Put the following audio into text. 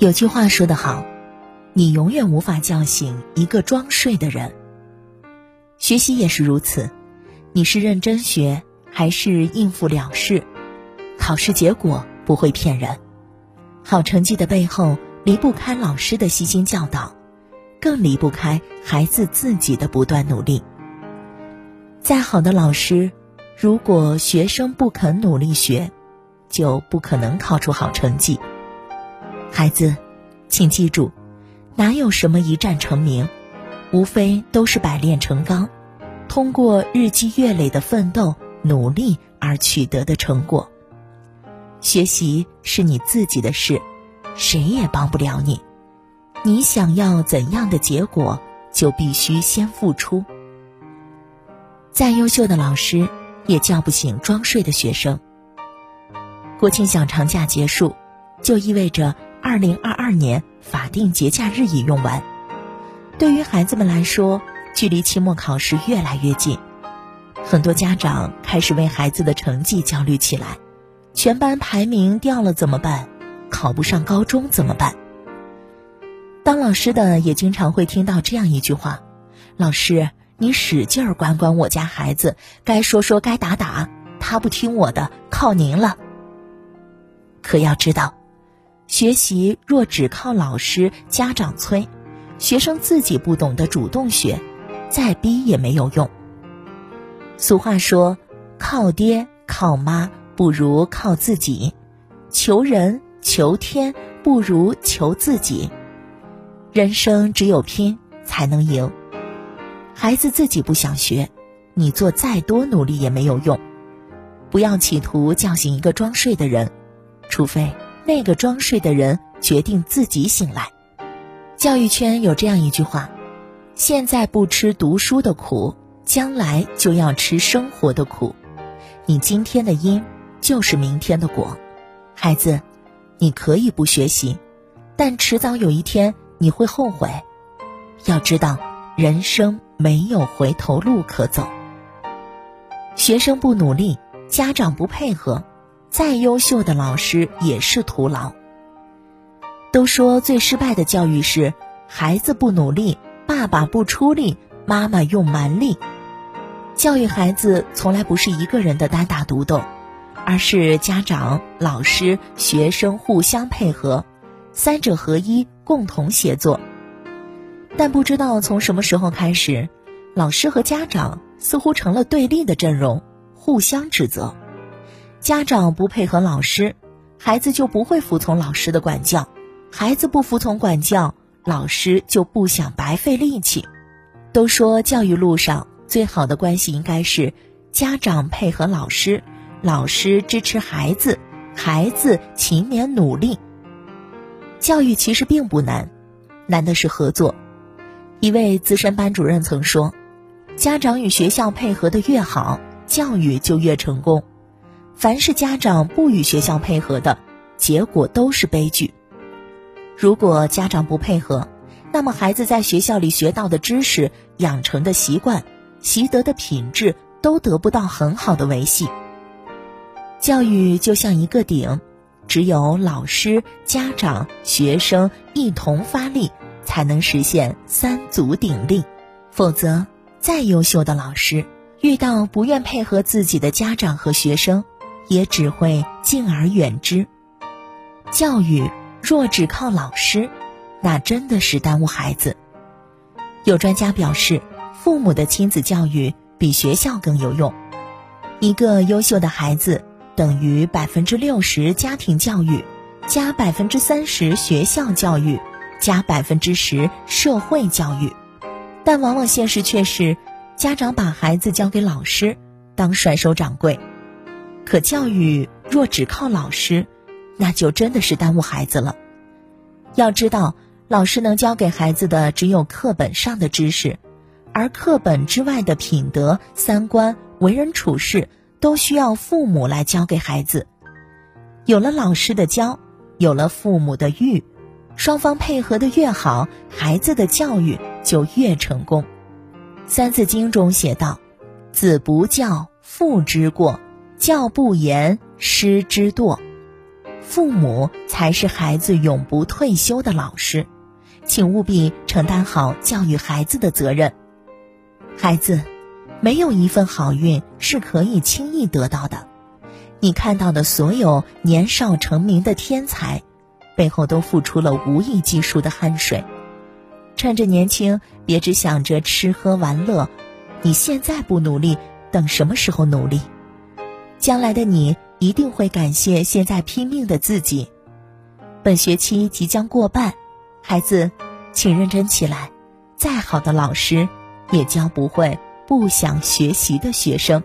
有句话说得好，你永远无法叫醒一个装睡的人。学习也是如此，你是认真学还是应付了事？考试结果不会骗人，好成绩的背后离不开老师的悉心教导，更离不开孩子自己的不断努力。再好的老师，如果学生不肯努力学，就不可能考出好成绩。孩子，请记住，哪有什么一战成名，无非都是百炼成钢，通过日积月累的奋斗努力而取得的成果。学习是你自己的事，谁也帮不了你。你想要怎样的结果，就必须先付出。再优秀的老师，也叫不醒装睡的学生。国庆小长假结束，就意味着。二零二二年法定节假日已用完，对于孩子们来说，距离期末考试越来越近，很多家长开始为孩子的成绩焦虑起来。全班排名掉了怎么办？考不上高中怎么办？当老师的也经常会听到这样一句话：“老师，你使劲儿管管我家孩子，该说说该打打，他不听我的，靠您了。”可要知道。学习若只靠老师、家长催，学生自己不懂得主动学，再逼也没有用。俗话说：“靠爹靠妈不如靠自己，求人求天不如求自己。”人生只有拼才能赢。孩子自己不想学，你做再多努力也没有用。不要企图叫醒一个装睡的人，除非。那个装睡的人决定自己醒来。教育圈有这样一句话：“现在不吃读书的苦，将来就要吃生活的苦。你今天的因，就是明天的果。”孩子，你可以不学习，但迟早有一天你会后悔。要知道，人生没有回头路可走。学生不努力，家长不配合。再优秀的老师也是徒劳。都说最失败的教育是孩子不努力，爸爸不出力，妈妈用蛮力。教育孩子从来不是一个人的单打独斗，而是家长、老师、学生互相配合，三者合一，共同协作。但不知道从什么时候开始，老师和家长似乎成了对立的阵容，互相指责。家长不配合老师，孩子就不会服从老师的管教；孩子不服从管教，老师就不想白费力气。都说教育路上最好的关系应该是家长配合老师，老师支持孩子，孩子勤勉努力。教育其实并不难，难的是合作。一位资深班主任曾说：“家长与学校配合的越好，教育就越成功。”凡是家长不与学校配合的，结果都是悲剧。如果家长不配合，那么孩子在学校里学到的知识、养成的习惯、习得的品质都得不到很好的维系。教育就像一个顶，只有老师、家长、学生一同发力，才能实现三足鼎立。否则，再优秀的老师遇到不愿配合自己的家长和学生，也只会敬而远之。教育若只靠老师，那真的是耽误孩子。有专家表示，父母的亲子教育比学校更有用。一个优秀的孩子等于百分之六十家庭教育，加百分之三十学校教育，加百分之十社会教育。但往往现实却是，家长把孩子交给老师，当甩手掌柜。可教育若只靠老师，那就真的是耽误孩子了。要知道，老师能教给孩子的只有课本上的知识，而课本之外的品德、三观、为人处事，都需要父母来教给孩子。有了老师的教，有了父母的育，双方配合的越好，孩子的教育就越成功。《三字经》中写道：“子不教，父之过。”教不严，师之惰。父母才是孩子永不退休的老师，请务必承担好教育孩子的责任。孩子，没有一份好运是可以轻易得到的。你看到的所有年少成名的天才，背后都付出了无以计数的汗水。趁着年轻，别只想着吃喝玩乐。你现在不努力，等什么时候努力？将来的你一定会感谢现在拼命的自己。本学期即将过半，孩子，请认真起来。再好的老师，也教不会不想学习的学生。